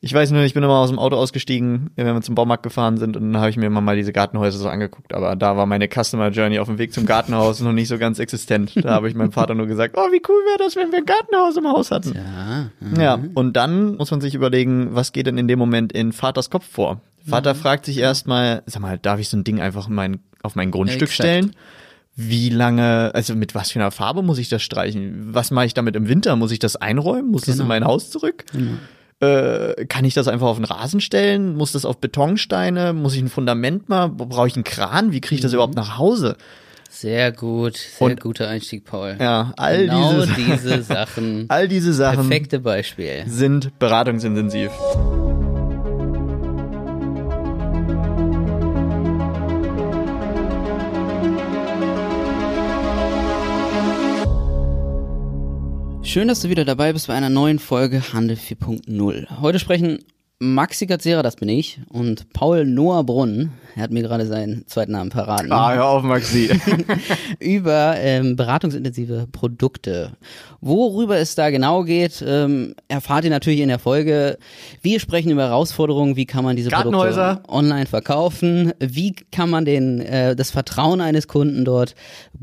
Ich weiß nur, ich bin immer aus dem Auto ausgestiegen, wenn wir zum Baumarkt gefahren sind und dann habe ich mir immer mal diese Gartenhäuser so angeguckt. Aber da war meine Customer Journey auf dem Weg zum Gartenhaus noch nicht so ganz existent. Da habe ich meinem Vater nur gesagt, oh, wie cool wäre das, wenn wir ein Gartenhaus im Haus hatten. Ja. Ja, und dann muss man sich überlegen, was geht denn in dem Moment in Vaters Kopf vor? Vater fragt sich erstmal, sag mal, darf ich so ein Ding einfach in mein, auf mein Grundstück Exakt. stellen? Wie lange, also mit was für einer Farbe muss ich das streichen? Was mache ich damit im Winter? Muss ich das einräumen? Muss das in Genau. mein Haus zurück? Äh, kann ich das einfach auf den Rasen stellen? Muss das auf Betonsteine? Muss ich ein Fundament mal? Brauche ich einen Kran? Wie kriege ich das überhaupt nach Hause? Sehr gut, sehr Und- guter Einstieg, Paul. Ja, all genau diese, diese Sachen. all diese Sachen Perfekte Beispiel. sind beratungsintensiv. Schön, dass du wieder dabei bist bei einer neuen Folge Handel 4.0. Heute sprechen Maxi Gazzera, das bin ich, und Paul Noah Brunn, er hat mir gerade seinen zweiten Namen verraten, Ah, hör auf, Maxi. über ähm, beratungsintensive Produkte. Worüber es da genau geht, ähm, erfahrt ihr natürlich in der Folge. Wir sprechen über Herausforderungen, wie kann man diese. Produkte online verkaufen, wie kann man den, äh, das Vertrauen eines Kunden dort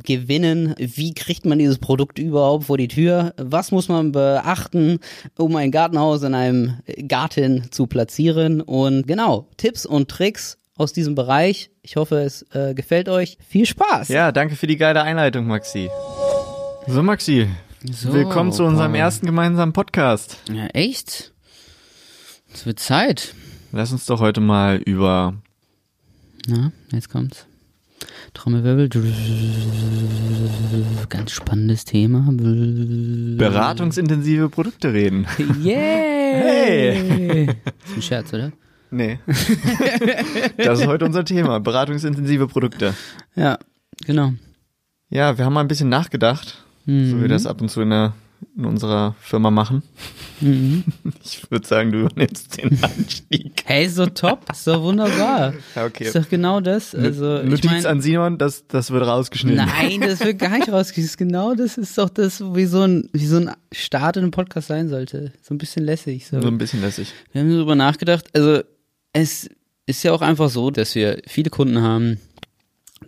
gewinnen, wie kriegt man dieses Produkt überhaupt vor die Tür, was muss man beachten, um ein Gartenhaus in einem Garten zu platzieren und genau, Tipps und Tricks aus diesem Bereich. Ich hoffe, es äh, gefällt euch. Viel Spaß! Ja, danke für die geile Einleitung, Maxi. So, Maxi. So, Willkommen zu unserem Paul. ersten gemeinsamen Podcast. Ja, echt? Es wird Zeit. Lass uns doch heute mal über Na, jetzt kommt's. Trommelwirbel. Ganz spannendes Thema. beratungsintensive Produkte reden. Yeah! Hey! Ist ein Scherz, oder? Nee. das ist heute unser Thema. Beratungsintensive Produkte. Ja, genau. Ja, wir haben mal ein bisschen nachgedacht, so wie wir das ab und zu in, der, in unserer Firma machen. Ich würde sagen, du übernimmst den Anstieg. Hey, so top, ist doch wunderbar. Ja, okay. Ist doch genau das. Also, ich Notiz mein, an Simon, das, das wird rausgeschnitten. Nein, das wird gar nicht ist Genau das ist doch das, wie so ein, wie so ein Start in einem Podcast sein sollte. So ein bisschen lässig. So. So ein bisschen lässig. Wir haben darüber nachgedacht. Also es ist ja auch einfach so, dass wir viele Kunden haben,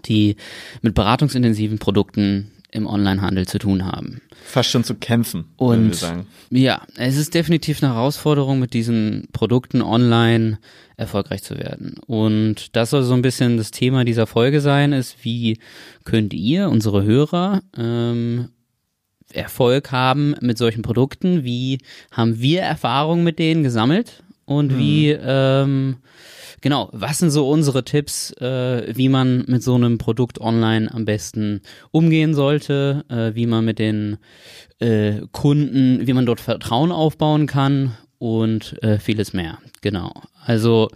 die mit beratungsintensiven Produkten im Onlinehandel zu tun haben. Fast schon zu kämpfen, Und ja, es ist definitiv eine Herausforderung, mit diesen Produkten online erfolgreich zu werden. Und das soll so ein bisschen das Thema dieser Folge sein, ist, wie könnt ihr, unsere Hörer, ähm, Erfolg haben mit solchen Produkten? Wie haben wir Erfahrungen mit denen gesammelt? Und wie, ähm, genau, was sind so unsere Tipps, äh, wie man mit so einem Produkt online am besten umgehen sollte, äh, wie man mit den äh, Kunden, wie man dort Vertrauen aufbauen kann und äh, vieles mehr. Genau. Also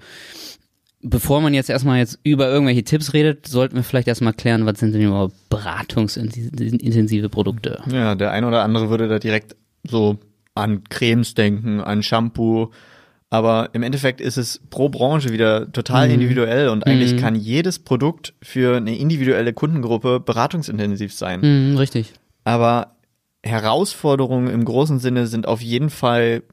bevor man jetzt erstmal jetzt über irgendwelche Tipps redet, sollten wir vielleicht erstmal klären, was sind denn überhaupt beratungsintensive Produkte? Ja, der ein oder andere würde da direkt so an Cremes denken, an Shampoo. Aber im Endeffekt ist es pro Branche wieder total Mhm. individuell und eigentlich kann jedes Produkt für eine individuelle Kundengruppe beratungsintensiv sein. Mhm, richtig. Aber Herausforderungen im großen Sinne sind auf jeden Fall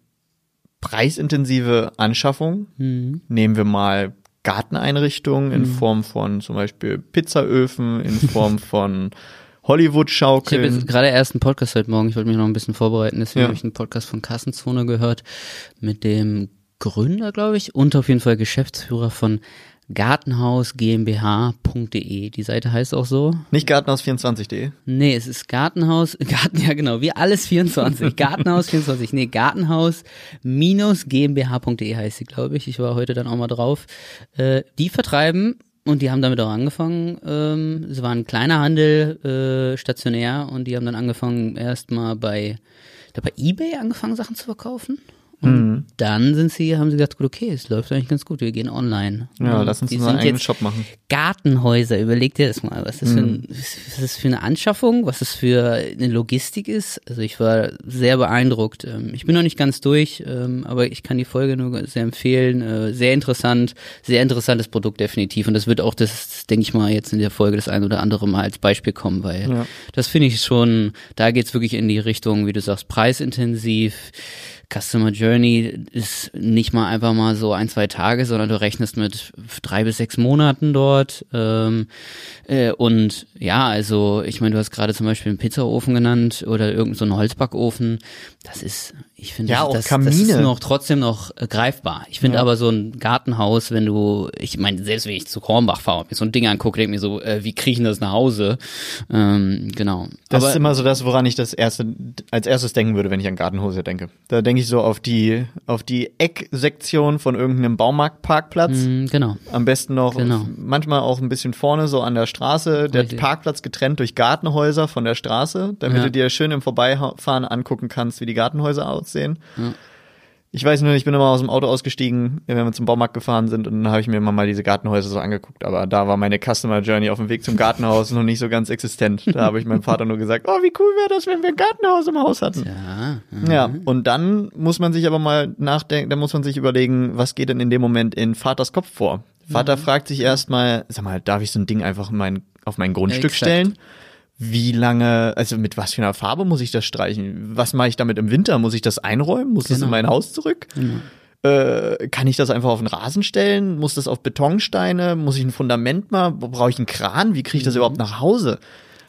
preisintensive Anschaffung. Mhm. Nehmen wir mal Garteneinrichtungen in Form von zum Beispiel Pizzaöfen, in Form von Ich habe Hollywood-Schaukeln. jetzt gerade erst einen Podcast heute Morgen, ich wollte mich noch ein bisschen vorbereiten, deswegen Ja. habe ich einen Podcast von Kassenzone gehört mit dem Gründer, glaube ich, und auf jeden Fall Geschäftsführer von gartenhausgmbh.de. Die Seite heißt auch so. Nicht Gartenhaus24.de. Nee, es ist Gartenhaus, Garten, ja genau, wie alles 24. Gartenhaus 24. Nee, Gartenhaus-gmbh.de heißt sie, glaube ich. Ich war heute dann auch mal drauf. Äh, die vertreiben und die haben damit auch angefangen. Ähm, es war ein kleiner Handel, äh, stationär und die haben dann angefangen, erstmal bei, glaub, bei Ebay angefangen, Sachen zu verkaufen. Und Mhm. dann sind sie, haben sie gesagt, gut, okay, es läuft eigentlich ganz gut, wir gehen online. Ja, Und lass uns unseren sind eigenen Shop machen. Gartenhäuser, überleg dir das mal, was das, für Mhm. ein, was das für eine Anschaffung, was das für eine Logistik ist. Also ich war sehr beeindruckt. Ähm, Ich bin noch nicht ganz durch, ähm, aber ich kann die Folge nur sehr empfehlen. Äh, Sehr interessant, sehr interessantes Produkt definitiv. Und das wird auch das, denke ich mal, jetzt in der Folge das ein oder andere Mal als Beispiel kommen, weil Ja. das finde ich schon, da geht's wirklich in die Richtung, wie du sagst, preisintensiv. Customer Journey ist nicht mal einfach mal so ein, zwei Tage, sondern du rechnest mit drei bis sechs Monaten dort. Ähm, äh, und ja, also ich meine, du hast gerade zum Beispiel einen Pizzaofen genannt oder irgendeinen so Holzbackofen. Das ist, ich finde, Ja, das, das, ist noch trotzdem noch äh, greifbar. Ich finde Ja. aber so ein Gartenhaus, wenn du, ich meine, selbst wenn ich zu Hornbach fahre und mir so ein Ding angucke, denke ich mir so, äh, wie kriege ich denn das nach Hause? Ähm, genau. Das aber, ist immer so das, woran ich das erste, als erstes denken würde, wenn ich an Gartenhose denke. Da denke ich so auf die, auf die Ecksektion von irgendeinem Baumarktparkplatz. Mm, genau. Am besten noch, Genau. manchmal auch ein bisschen vorne, so an der Straße, der Richtig. Parkplatz getrennt durch Gartenhäuser von der Straße, damit Ja. du dir schön im Vorbeifahren angucken kannst, wie die Gartenhäuser aussehen. Ich weiß nur, ich bin immer aus dem Auto ausgestiegen, wenn wir zum Baumarkt gefahren sind und dann habe ich mir immer mal diese Gartenhäuser so angeguckt, aber da war meine Customer Journey auf dem Weg zum Gartenhaus noch nicht so ganz existent. Da habe ich meinem Vater nur gesagt, oh, wie cool wäre das, wenn wir ein Gartenhaus im Haus hatten. Ja, Ja, und dann muss man sich aber mal nachdenken, dann muss man sich überlegen, was geht denn in dem Moment in Vaters Kopf vor? Vater fragt sich erstmal, sag mal, darf ich so ein Ding einfach in mein, auf mein Grundstück Exakt. stellen? Wie lange, also mit was für einer Farbe muss ich das streichen? Was mache ich damit im Winter? Muss ich das einräumen? Muss das Genau. in mein Haus zurück? Äh, kann ich das einfach auf den Rasen stellen? Muss das auf Betonsteine? Muss ich ein Fundament mal? Brauche ich einen Kran? Wie kriege ich das Mhm. überhaupt nach Hause?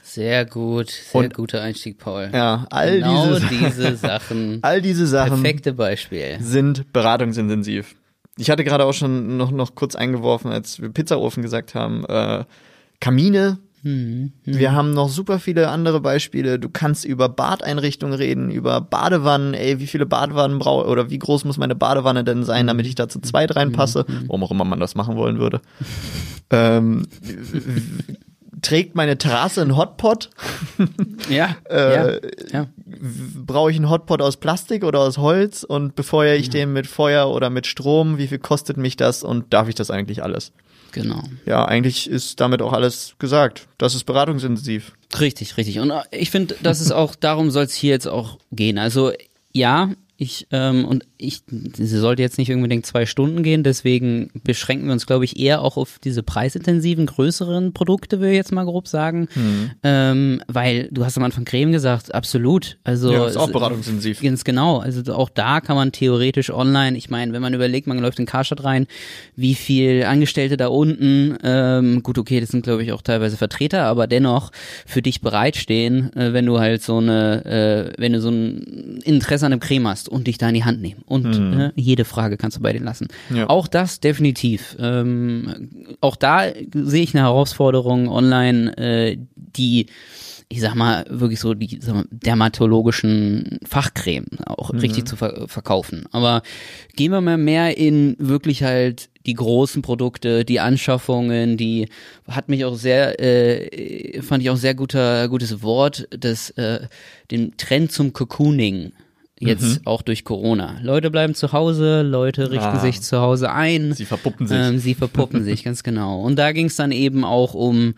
sehr gut, sehr Und- guter Einstieg, Paul. Ja, all genau diese, diese Sachen. all diese Sachen. Perfekte Beispiel. sind beratungsintensiv. Ich hatte gerade auch schon noch, noch kurz eingeworfen, als wir Pizzaofen gesagt haben, äh, Kamine. Wir haben noch super viele andere Beispiele. Du kannst über Badeinrichtungen reden, über Badewannen. Ey, wie viele Badewannen brauche oder wie groß muss meine Badewanne denn sein, damit ich da zu zweit reinpasse? Warum auch immer man das machen wollen würde. ähm, trägt meine Terrasse einen Hotpot? Ja, Äh, ja, ja. brauche ich einen Hotpot aus Plastik oder aus Holz und befeuere ich den mit Feuer oder mit Strom? Wie viel kostet mich das und darf ich das eigentlich alles? Genau. Ja, eigentlich ist damit auch alles gesagt. Das ist beratungsintensiv. Richtig, richtig. Und äh, ich finde, das ist auch, darum soll es hier jetzt auch gehen. Also ja, ich, ähm, und ich, sie sollte jetzt nicht unbedingt zwei Stunden gehen, deswegen beschränken wir uns, glaube ich, eher auch auf diese preisintensiven, größeren Produkte, will ich jetzt mal grob sagen. Mhm. Ähm, weil du hast am Anfang Creme gesagt, absolut. Also Ja, ist auch beratungsintensiv. Ganz genau. Also auch da kann man theoretisch online, ich meine, wenn man überlegt, man läuft in Karstadt rein, wie viel Angestellte da unten, ähm, gut, okay, das sind glaube ich auch teilweise Vertreter, aber dennoch für dich bereitstehen, äh, wenn du halt so eine, äh, wenn du so ein Interesse an einem Creme hast und dich da in die Hand nehmen. Und äh, jede Frage kannst du bei denen lassen. Ja. Auch das definitiv. Ähm, auch da sehe ich eine Herausforderung online, äh, die ich sag mal, wirklich so die mal, dermatologischen Fachcreme auch richtig zu ver verkaufen. Aber gehen wir mal mehr in wirklich halt die großen Produkte, die Anschaffungen, die hat mich auch sehr, äh, fand ich auch sehr guter, gutes Wort, das, äh, den Trend zum Cocooning. Jetzt auch durch Corona. Leute bleiben zu Hause, Leute richten Ah. sich zu Hause ein. Sie verpuppen sich. Ähm, sie verpuppen sich, ganz genau. Und da ging es dann eben auch um,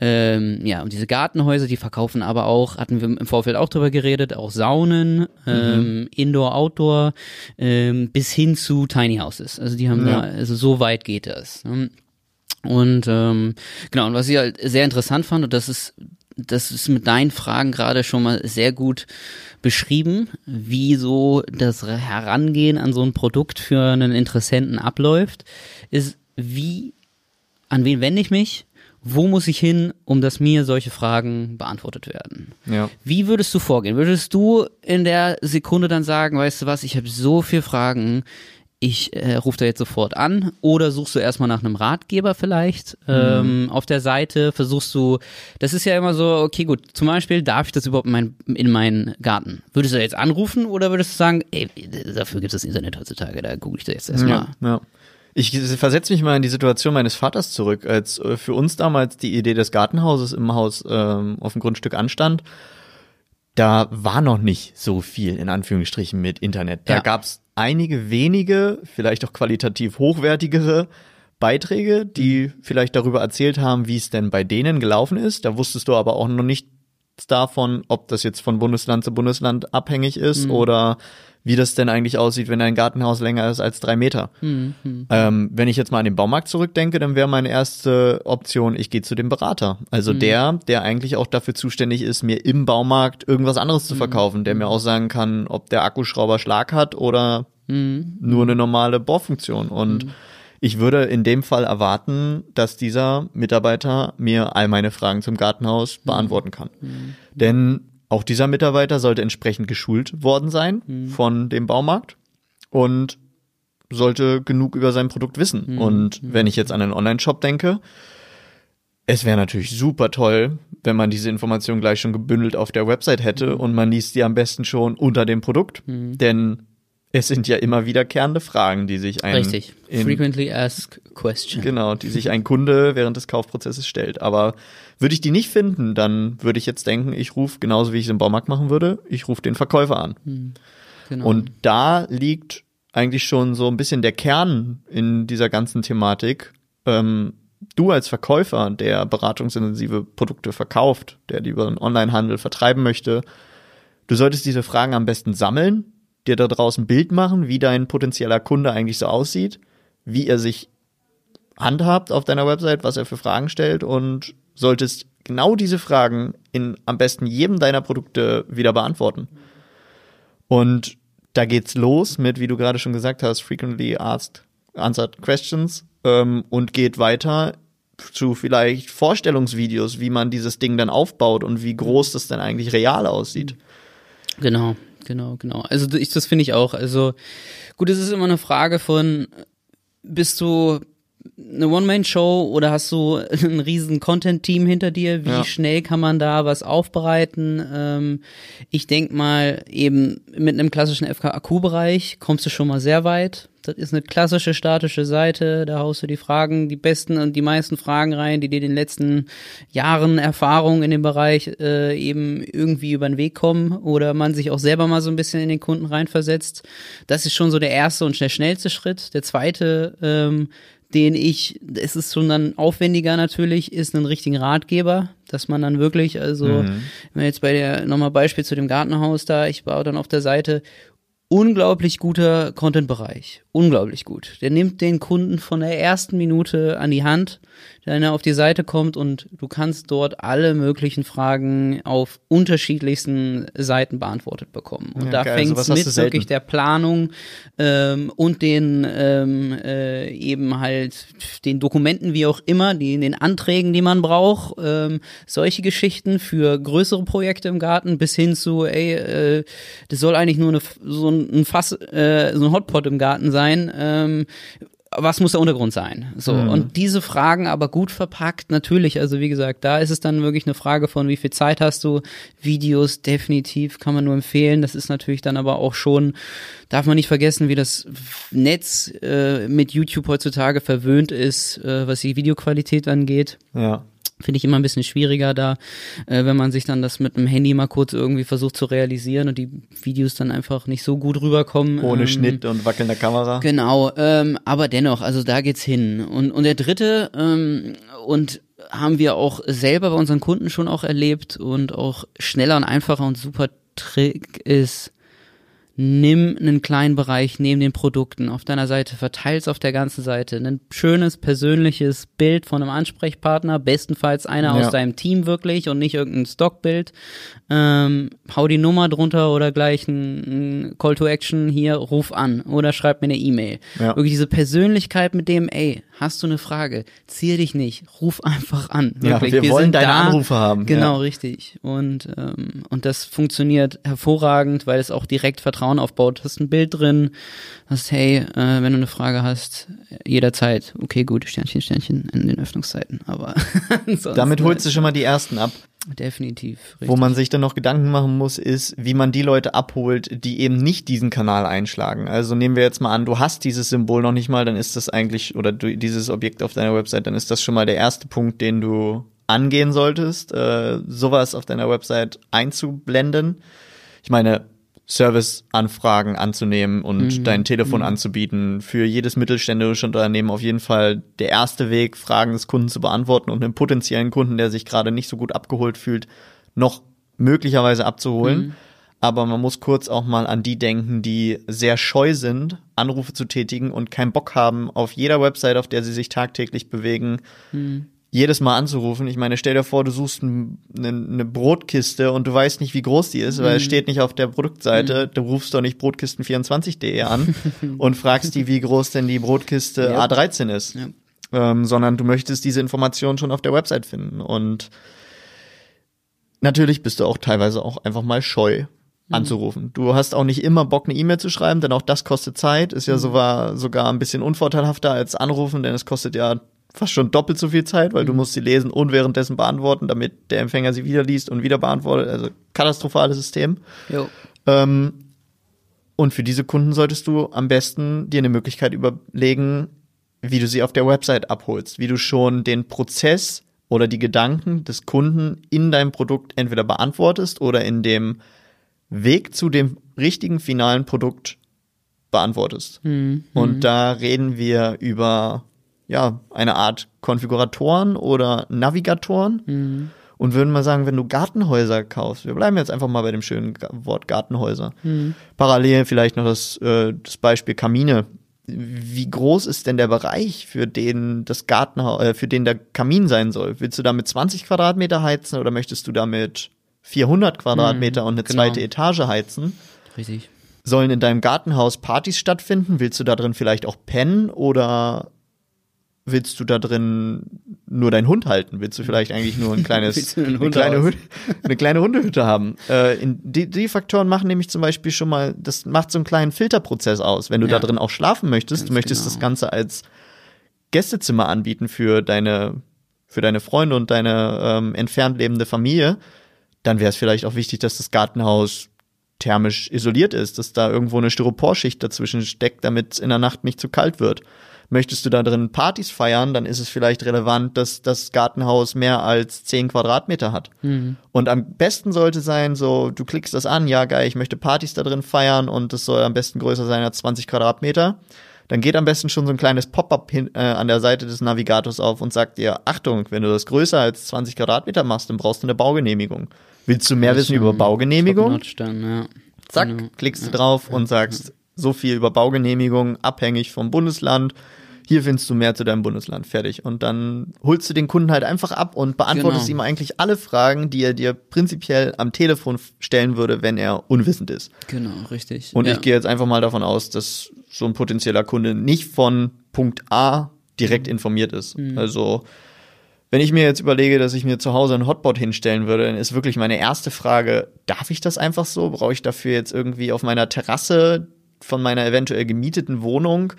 ähm, ja, um diese Gartenhäuser, die verkaufen aber auch, hatten wir im Vorfeld auch drüber geredet, auch Saunen, ähm, Indoor, Outdoor, ähm, bis hin zu Tiny Houses. Also die haben Ja. da, also so weit geht das. ne? Und ähm, genau, und was ich halt sehr interessant fand, und das ist, das ist mit deinen Fragen gerade schon mal sehr gut beschrieben, wie so das Herangehen an so ein Produkt für einen Interessenten abläuft, ist wie, an wen wende ich mich, wo muss ich hin, um dass mir solche Fragen beantwortet werden. Ja. Wie würdest du vorgehen? Würdest du in der Sekunde dann sagen, weißt du was, ich habe so viele Fragen, ich äh, rufe da jetzt sofort an oder suchst du erstmal nach einem Ratgeber vielleicht ähm, auf der Seite, versuchst du, das ist ja immer so, okay gut, zum Beispiel, darf ich das überhaupt in, mein, in meinen Garten? Würdest du jetzt anrufen oder würdest du sagen, ey, dafür gibt es das Internet heutzutage, da google ich das jetzt erstmal. Ja, ja. Ich versetze mich mal in die Situation meines Vaters zurück, als äh, für uns damals die Idee des Gartenhauses im Haus ähm, auf dem Grundstück anstand. Da war noch nicht so viel in Anführungsstrichen mit Internet. Da Ja. gab's einige wenige, vielleicht auch qualitativ hochwertigere Beiträge, die vielleicht darüber erzählt haben, wie es denn bei denen gelaufen ist. Da wusstest du aber auch noch nicht davon, ob das jetzt von Bundesland zu Bundesland abhängig ist mhm. oder wie das denn eigentlich aussieht, wenn ein Gartenhaus länger ist als drei Meter. Mhm. Ähm, wenn ich jetzt mal an den Baumarkt zurückdenke, dann wäre meine erste Option, ich gehe zu dem Berater. Also mhm. der, der eigentlich auch dafür zuständig ist, mir im Baumarkt irgendwas anderes zu mhm. verkaufen, der mir auch sagen kann, ob der Akkuschrauber Schlag hat oder mhm. nur eine normale Bohrfunktion. Und mhm. Ich würde in dem Fall erwarten, dass dieser Mitarbeiter mir all meine Fragen zum Gartenhaus mhm. beantworten kann. Denn auch dieser Mitarbeiter sollte entsprechend geschult worden sein mhm. von dem Baumarkt und sollte genug über sein Produkt wissen. Mhm. Und mhm. wenn ich jetzt an einen Online-Shop denke, es wäre natürlich super toll, wenn man diese Information gleich schon gebündelt auf der Website hätte mhm. und man liest die am besten schon unter dem Produkt. Mhm. Denn es sind ja immer wiederkehrende Fragen, die sich ein Richtig. Frequently asked question. Genau, die sich ein Kunde während des Kaufprozesses stellt. Aber würde ich die nicht finden, dann würde ich jetzt denken, ich rufe genauso wie ich es im Baumarkt machen würde, ich rufe den Verkäufer an. Hm, genau. Und da liegt eigentlich schon so ein bisschen der Kern in dieser ganzen Thematik. Ähm, du als Verkäufer, der beratungsintensive Produkte verkauft, der die über den Onlinehandel vertreiben möchte, du solltest diese Fragen am besten sammeln dir da draußen ein Bild machen, wie dein potenzieller Kunde eigentlich so aussieht, wie er sich handhabt auf deiner Website, was er für Fragen stellt und solltest genau diese Fragen in am besten jedem deiner Produkte wieder beantworten. Und da geht's los mit, wie du gerade schon gesagt hast, frequently asked answered questions ähm, und geht weiter zu vielleicht Vorstellungsvideos, wie man dieses Ding dann aufbaut und wie groß das dann eigentlich real aussieht. Genau. Genau, genau. Also ich, das finde ich auch. Also gut, es ist immer eine Frage von, bist du eine One-Man-Show oder hast du ein riesen Content-Team hinter dir? Wie ja. schnell kann man da was aufbereiten? Ähm, ich denk mal, eben mit einem klassischen FKAQ-Bereich kommst du schon mal sehr weit. Das ist eine klassische statische Seite. Da haust du die Fragen, die besten und die meisten Fragen rein, die dir in den letzten Jahren Erfahrung in dem Bereich äh, eben irgendwie über den Weg kommen oder man sich auch selber mal so ein bisschen in den Kunden reinversetzt. Das ist schon so der erste und der schnellste Schritt. Der zweite, ähm, den ich, es ist schon dann aufwendiger natürlich, ist einen richtigen Ratgeber, dass man dann wirklich, also, mhm. wenn jetzt bei der, nochmal Beispiel zu dem Gartenhaus da, ich baue dann auf der Seite unglaublich guter Content-Bereich. Unglaublich gut. Der nimmt den Kunden von der ersten Minute an die Hand wenn er auf die Seite kommt und du kannst dort alle möglichen Fragen auf unterschiedlichsten Seiten beantwortet bekommen. Und ja, da fängt es mit wirklich der Planung ähm, und den ähm, äh, eben halt den Dokumenten, wie auch immer, die den Anträgen, die man braucht, ähm, solche Geschichten für größere Projekte im Garten bis hin zu, ey, äh, das soll eigentlich nur eine, so ein Fass, äh, so ein Hotpot im Garten sein. Ähm, was muss der Untergrund sein? So. Mhm. Und diese Fragen aber gut verpackt, natürlich, also wie gesagt, da ist es dann wirklich eine Frage von, wie viel Zeit hast du? Videos definitiv kann man nur empfehlen. Das ist natürlich dann aber auch schon, darf man nicht vergessen, wie das Netz äh, mit YouTube heutzutage verwöhnt ist, äh, was die Videoqualität angeht. Ja. Finde ich immer ein bisschen schwieriger da, äh, wenn man sich dann das mit dem Handy mal kurz irgendwie versucht zu realisieren und die Videos dann einfach nicht so gut rüberkommen. Ohne ähm, Schnitt und wackelnder Kamera. Genau, ähm, aber dennoch, also da geht's hin. Und, und der dritte, ähm, und haben wir auch selber bei unseren Kunden schon auch erlebt und auch schneller und einfacher und super Trick ist, nimm einen kleinen Bereich neben den Produkten auf deiner Seite, verteil's auf der ganzen Seite. Ein schönes, persönliches Bild von einem Ansprechpartner, bestenfalls einer ja. aus deinem Team wirklich und nicht irgendein Stockbild. Ähm, hau die Nummer drunter oder gleich ein, ein, Call to Action hier, ruf an oder schreib mir eine E-Mail. Ja. Wirklich diese Persönlichkeit mit dem, ey, hast du eine Frage, zieh dich nicht, ruf einfach an. Wirklich. Ja, wir, wir wollen deine da. Anrufe haben. Genau, ja. richtig. Und, ähm, und das funktioniert hervorragend, weil es auch direkt Vertrauen aufbaut. Hast ein Bild drin, hast, hey, äh, wenn du eine Frage hast, jederzeit, okay, gut, Sternchen, Sternchen in den Öffnungszeiten. Aber damit holst du schon mal die ersten ab. Definitiv. Richtig. Wo man sich dann noch Gedanken machen muss, ist, wie man die Leute abholt, die eben nicht diesen Kanal einschlagen. Also nehmen wir jetzt mal an, du hast dieses Symbol noch nicht mal, dann ist das eigentlich, oder du, dieses Objekt auf deiner Website, dann ist das schon mal der erste Punkt, den du angehen solltest, äh, sowas auf deiner Website einzublenden. Ich meine, Serviceanfragen anzunehmen und mhm. dein Telefon mhm. anzubieten. Für jedes mittelständische Unternehmen auf jeden Fall der erste Weg, Fragen des Kunden zu beantworten und einem potenziellen Kunden, der sich gerade nicht so gut abgeholt fühlt, noch möglicherweise abzuholen. Aber man muss kurz auch mal an die denken, die sehr scheu sind, Anrufe zu tätigen und keinen Bock haben, auf jeder Website, auf der sie sich tagtäglich bewegen, jedes Mal anzurufen. Ich meine, stell dir vor, du suchst eine, eine Brotkiste und du weißt nicht, wie groß die ist, weil es steht nicht auf der Produktseite. Du rufst doch nicht brotkisten24.de an und fragst die, wie groß denn die Brotkiste Ja. A13 ist. Ja. Ähm, sondern du möchtest diese Information schon auf der Website finden. Und natürlich bist du auch teilweise auch einfach mal scheu anzurufen. Du hast auch nicht immer Bock, eine E-Mail zu schreiben, denn auch das kostet Zeit, ist ja sogar, sogar ein bisschen unvorteilhafter als anrufen, denn es kostet ja fast schon doppelt so viel Zeit, weil du musst sie lesen und währenddessen beantworten, damit der Empfänger sie wieder liest und wieder beantwortet. Also katastrophales System. Jo. Ähm, und für diese Kunden solltest du am besten dir eine Möglichkeit überlegen, wie du sie auf der Website abholst, wie du schon den Prozess oder die Gedanken des Kunden in deinem Produkt entweder beantwortest oder in dem Weg zu dem richtigen finalen Produkt beantwortest. Und da reden wir über ja, eine Art Konfiguratoren oder Navigatoren und würden mal sagen, wenn du Gartenhäuser kaufst, wir bleiben jetzt einfach mal bei dem schönen Wort Gartenhäuser. Parallel vielleicht noch das, äh, das Beispiel Kamine. Wie groß ist denn der Bereich, für den das Gartenhaus, äh, für den der Kamin sein soll? Willst du da mit 20 Quadratmeter heizen oder möchtest du da mit 400 Quadratmeter und eine genau. zweite Etage heizen? Richtig. Sollen in deinem Gartenhaus Partys stattfinden? Willst du da drin vielleicht auch pennen oder willst du da drin nur deinen Hund halten? Willst du vielleicht eigentlich nur ein kleines, eine, kleine eine kleine Hundehütte haben? Äh, in, die, die Faktoren machen nämlich zum Beispiel schon mal, das macht so einen kleinen Filterprozess aus. Wenn du Ja. da drin auch schlafen möchtest, Ganz du möchtest genau. das Ganze als Gästezimmer anbieten für deine, für deine Freunde und deine ähm, entfernt lebende Familie, dann wäre es vielleicht auch wichtig, dass das Gartenhaus thermisch isoliert ist, dass da irgendwo eine Styroporschicht dazwischen steckt, damit es in der Nacht nicht zu kalt wird. Möchtest du da drin Partys feiern, dann ist es vielleicht relevant, dass das Gartenhaus mehr als 10 Quadratmeter hat. Und am besten sollte sein, so, du klickst das an, ja geil, ich möchte Partys da drin feiern und das soll am besten größer sein als 20 Quadratmeter. Dann geht am besten schon so ein kleines Pop-up äh, an der Seite des Navigators auf und sagt dir, Achtung, wenn du das größer als 20 Quadratmeter machst, dann brauchst du eine Baugenehmigung. Willst du mehr wissen über Baugenehmigung? Dann, ja. Zack, Genau. klickst du drauf und sagst, so viel über Baugenehmigung, abhängig vom Bundesland. Hier findest du mehr zu deinem Bundesland. Fertig. Und dann holst du den Kunden halt einfach ab und beantwortest Genau. ihm eigentlich alle Fragen, die er dir prinzipiell am Telefon stellen würde, wenn er unwissend ist. Genau, richtig. Und ja. ich gehe jetzt einfach mal davon aus, dass so ein potenzieller Kunde nicht von Punkt A direkt informiert ist. Also, wenn ich mir jetzt überlege, dass ich mir zu Hause ein Hotbot hinstellen würde, dann ist wirklich meine erste Frage, darf ich das einfach so? Brauche ich dafür jetzt irgendwie auf meiner Terrasse von meiner eventuell gemieteten Wohnung?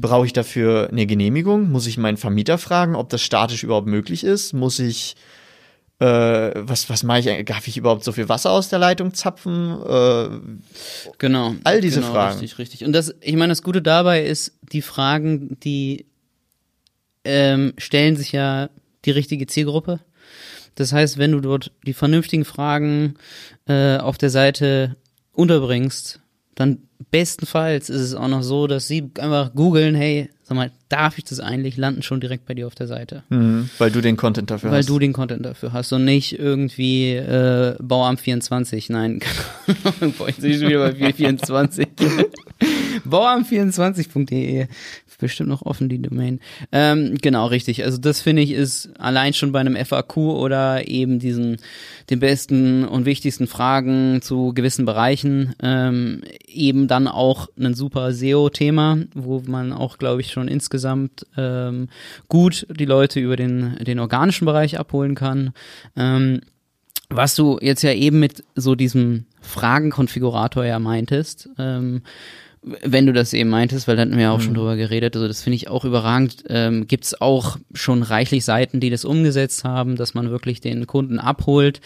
Brauche ich dafür eine Genehmigung? Muss ich meinen Vermieter fragen, ob das statisch überhaupt möglich ist? Muss ich äh, was, was mache ich eigentlich? Darf ich überhaupt so viel Wasser aus der Leitung zapfen? Äh, Genau. All diese genau, Fragen. Richtig, richtig. Und das, ich meine, das Gute dabei ist, die Fragen, die ähm, stellen sich ja die richtige Zielgruppe. Das heißt, wenn du dort die vernünftigen Fragen äh, auf der Seite unterbringst, dann bestenfalls ist es auch noch so, dass sie einfach googeln, hey, sag mal, darf ich das eigentlich, landen schon direkt bei dir auf der Seite. Mhm, weil du den Content dafür Weil hast. du den Content dafür hast und nicht irgendwie äh, Bauamt 24. Nein, boah, bin ich schon wieder bei 24. Bauamt24.de. Bestimmt noch offen, die Domain. Ähm, genau, richtig. Also das finde ich ist allein schon bei einem FAQ oder eben diesen den besten und wichtigsten Fragen zu gewissen Bereichen ähm, eben dann auch ein super SEO-Thema, wo man auch, glaube ich, schon insgesamt ähm, gut die Leute über den, den organischen Bereich abholen kann. Ähm, was du jetzt ja eben mit so diesem Fragenkonfigurator ja meintest, ähm, wenn du das eben meintest, weil da hatten wir ja auch schon drüber geredet, also das finde ich auch überragend. Ähm, Gibt es auch schon reichlich Seiten, die das umgesetzt haben, dass man wirklich den Kunden abholt.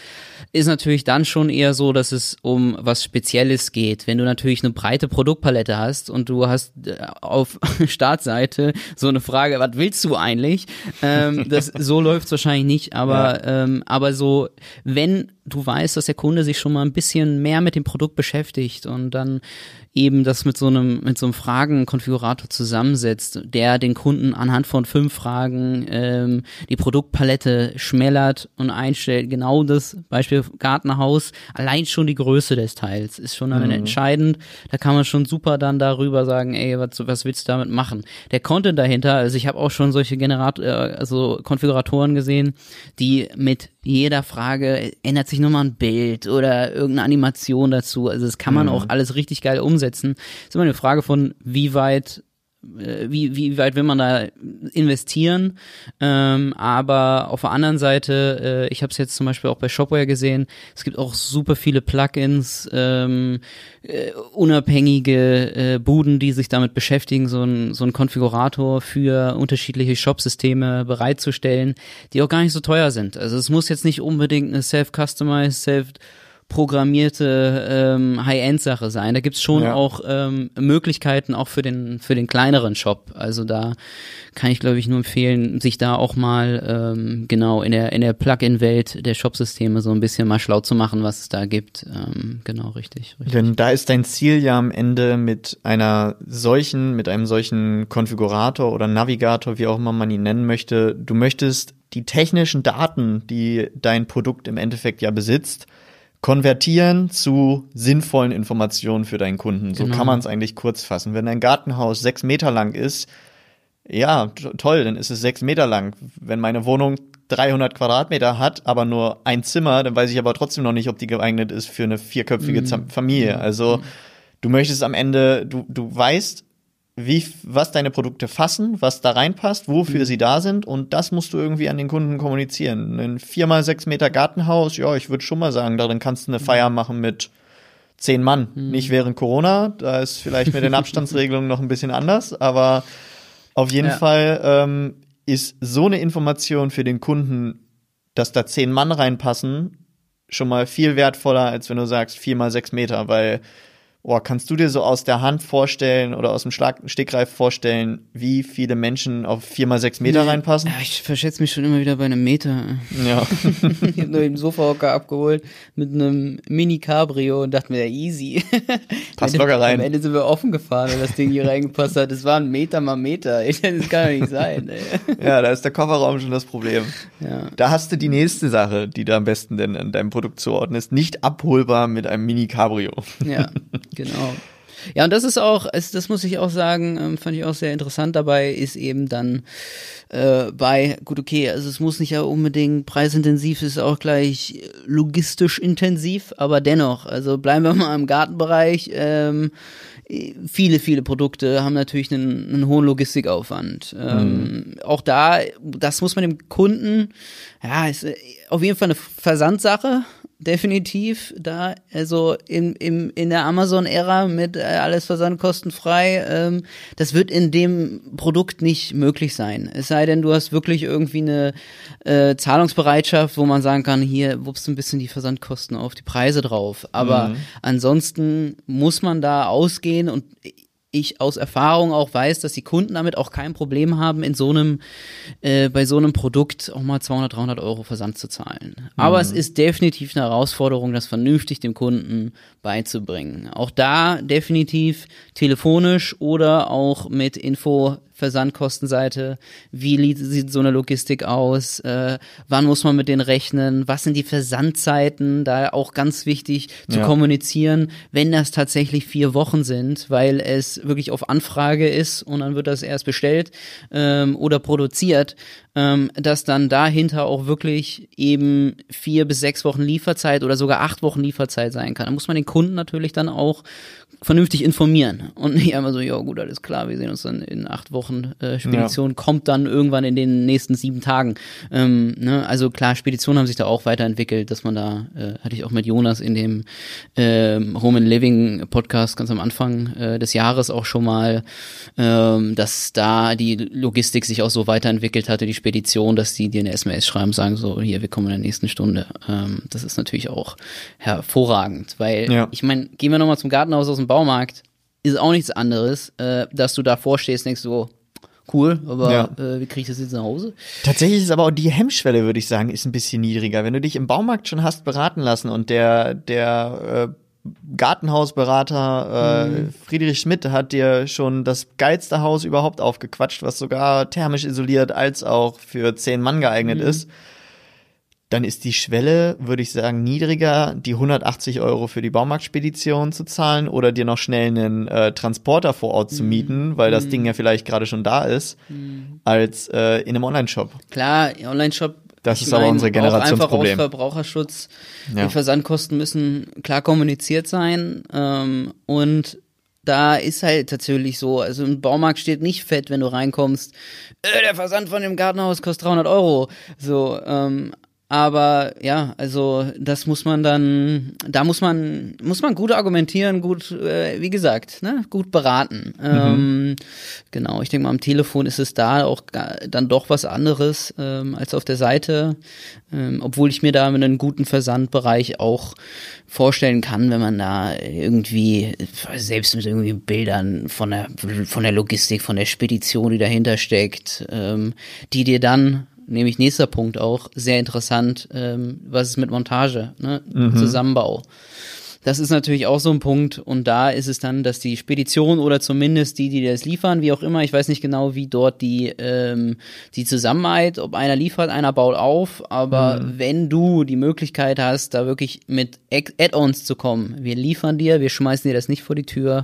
Ist natürlich dann schon eher so, dass es um was Spezielles geht. Wenn du natürlich eine breite Produktpalette hast und du hast äh, auf Startseite so eine Frage, was willst du eigentlich? Ähm, das, so läuft es wahrscheinlich nicht, aber, ähm, aber so, wenn du weißt, dass der Kunde sich schon mal ein bisschen mehr mit dem Produkt beschäftigt und dann eben das mit so einem, mit so einem Fragenkonfigurator zusammensetzt, der den Kunden anhand von fünf Fragen ähm, die Produktpalette schmälert und einstellt. Genau das Beispiel Gartenhaus, allein schon die Größe des Teils ist schon mhm. entscheidend. Da kann man schon super dann darüber sagen, ey, was, was willst du damit machen? Der Content dahinter, also ich habe auch schon solche Generator, äh, also Konfiguratoren gesehen, die mit jeder Frage ändert sich nochmal ein Bild oder irgendeine Animation dazu. Also das kann man mhm. auch alles richtig geil umsetzen. Das ist immer eine Frage von, wie weit wie, wie weit will man da investieren. Ähm, aber auf der anderen Seite, äh, ich habe es jetzt zum Beispiel auch bei Shopware gesehen, es gibt auch super viele Plugins, ähm, äh, unabhängige äh, Buden, die sich damit beschäftigen, so ein, so ein Konfigurator für unterschiedliche Shop-Systeme bereitzustellen, die auch gar nicht so teuer sind. Also es muss jetzt nicht unbedingt eine self-customized, self programmierte ähm, High-End-Sache sein. Da gibt's schon ja. auch ähm, Möglichkeiten auch für den für den kleineren Shop. Also da kann ich glaube ich nur empfehlen, sich da auch mal ähm, genau in der in der Plugin-Welt der Shop-Systeme so ein bisschen mal schlau zu machen, was es da gibt. Ähm, genau richtig, richtig. Denn da ist dein Ziel ja am Ende mit einer solchen mit einem solchen Konfigurator oder Navigator, wie auch immer man ihn nennen möchte, du möchtest die technischen Daten, die dein Produkt im Endeffekt ja besitzt, konvertieren zu sinnvollen Informationen für deinen Kunden. So genau. kann man es eigentlich kurz fassen. Wenn ein Gartenhaus sechs Meter lang ist, ja, toll, dann ist es sechs Meter lang. Wenn meine Wohnung 300 Quadratmeter hat, aber nur ein Zimmer, dann weiß ich aber trotzdem noch nicht, ob die geeignet ist für eine vierköpfige mhm. Familie. Also du möchtest am Ende, du, du weißt, wie, was deine Produkte fassen, was da reinpasst, wofür mhm. sie da sind und das musst du irgendwie an den Kunden kommunizieren. Ein vier mal sechs Meter Gartenhaus, ja, ich würde schon mal sagen, darin kannst du eine mhm. Feier machen mit zehn Mann. Mhm. Nicht während Corona, da ist vielleicht mit den Abstandsregelungen noch ein bisschen anders, aber auf jeden ja. Fall ähm, ist so eine Information für den Kunden, dass da zehn Mann reinpassen, schon mal viel wertvoller, als wenn du sagst vier mal sechs Meter, weil Oh, kannst du dir so aus der Hand vorstellen oder aus dem Schlag Stegreif vorstellen, wie viele Menschen auf vier mal sechs Meter nee, reinpassen? Ja, ich verschätze mich schon immer wieder bei einem Meter. Ja. ich habe nur den Sofahocker abgeholt mit einem Mini-Cabrio und dachte mir, easy. Passt locker rein. Am Ende sind wir offen gefahren, weil das Ding hier reingepasst hat. Es war ein Meter mal Meter. Das kann doch nicht sein. Ey. Ja, da ist der Kofferraum schon das Problem. Ja. Da hast du die nächste Sache, die du am besten denn in deinem Produkt zuordnest. Nicht abholbar mit einem Mini-Cabrio. Ja. Genau. Ja, und das ist auch, das muss ich auch sagen, ähm, fand ich auch sehr interessant dabei, ist eben dann äh, bei, gut, okay, also es muss nicht ja unbedingt preisintensiv, ist auch gleich logistisch intensiv, aber dennoch, also bleiben wir mal im Gartenbereich, ähm, viele, viele Produkte haben natürlich einen, einen hohen Logistikaufwand. Ähm, mhm. Auch da, das muss man dem Kunden, ja, ist auf jeden Fall eine Versandsache, definitiv da, also in, im, in der Amazon-Ära mit äh, alles versandkostenfrei, ähm, das wird in dem Produkt nicht möglich sein. Es sei denn, du hast wirklich irgendwie eine äh, Zahlungsbereitschaft, wo man sagen kann, hier wuppst du ein bisschen die Versandkosten auf die Preise drauf. Aber mhm. ansonsten muss man da ausgehen und ich aus Erfahrung auch weiß, dass die Kunden damit auch kein Problem haben, in so einem, äh, bei so einem Produkt auch mal 200, 300 Euro Versand zu zahlen. Aber mhm. es ist definitiv eine Herausforderung, das vernünftig dem Kunden beizubringen. Auch da definitiv telefonisch oder auch mit Info Versandkostenseite, wie sieht so eine Logistik aus, äh, wann muss man mit denen rechnen, was sind die Versandzeiten, da auch ganz wichtig zu ja. kommunizieren, wenn das tatsächlich vier Wochen sind, weil es wirklich auf Anfrage ist und dann wird das erst bestellt ähm, oder produziert, ähm, dass dann dahinter auch wirklich eben vier bis sechs Wochen Lieferzeit oder sogar acht Wochen Lieferzeit sein kann. Da muss man den Kunden natürlich dann auch vernünftig informieren und nicht einmal so, ja gut, alles klar, wir sehen uns dann in acht Wochen. Äh, Spedition ja. kommt dann irgendwann in den nächsten sieben Tagen. Ähm, ne? Also klar, Speditionen haben sich da auch weiterentwickelt, dass man da, äh, hatte ich auch mit Jonas in dem ähm, Home and Living Podcast ganz am Anfang äh, des Jahres auch schon mal, ähm, dass da die Logistik sich auch so weiterentwickelt hatte, die Spedition, dass die dir eine SMS schreiben, sagen so, hier, wir kommen in der nächsten Stunde. Ähm, das ist natürlich auch hervorragend, weil ja. ich meine, gehen wir nochmal zum Gartenhaus aus dem Baumarkt, ist auch nichts anderes, äh, dass du davor stehst, denkst oh, cool, aber Ja. äh, wie kriege ich das jetzt nach Hause? Tatsächlich ist aber auch die Hemmschwelle, würde ich sagen, ist ein bisschen niedriger. Wenn du dich im Baumarkt schon hast beraten lassen und der, der äh, Gartenhausberater äh, Friedrich Schmidt hat dir schon das geilste Haus überhaupt aufgequatscht, was sogar thermisch isoliert als auch für zehn Mann geeignet ist. Dann ist die Schwelle, würde ich sagen, niedriger, die 180 Euro für die Baumarktspedition zu zahlen oder dir noch schnell einen äh, Transporter vor Ort zu mieten, weil das Ding ja vielleicht gerade schon da ist, als äh, in einem Online-Shop. Klar, Online-Shop. Das ist aber mein, unsere auch einfach aus Generationsproblem. Verbraucherschutz. Ja. Die Versandkosten müssen klar kommuniziert sein. Ähm, und da ist halt tatsächlich so, also im Baumarkt steht nicht fett, wenn du reinkommst, äh, der Versand von dem Gartenhaus kostet 300 Euro. So, ähm, aber ja, also das muss man dann, da muss man, muss man gut argumentieren, gut, äh, wie gesagt, ne, gut beraten. Ähm, genau, ich denke mal, am Telefon ist es da auch dann doch was anderes ähm, als auf der Seite, ähm, obwohl ich mir da mit einem guten Versandbereich auch vorstellen kann, wenn man da irgendwie, selbst mit irgendwie Bildern von der, von der Logistik, von der Spedition, die dahinter steckt, ähm, die dir dann nämlich nächster Punkt auch, sehr interessant, ähm, was ist mit Montage, ne? Zusammenbau. Das ist natürlich auch so ein Punkt und da ist es dann, dass die Spedition oder zumindest die, die das liefern, wie auch immer, ich weiß nicht genau, wie dort die ähm, die Zusammenarbeit, ob einer liefert, einer baut auf, aber wenn du die Möglichkeit hast, da wirklich mit Add-ons zu kommen, wir liefern dir, wir schmeißen dir das nicht vor die Tür,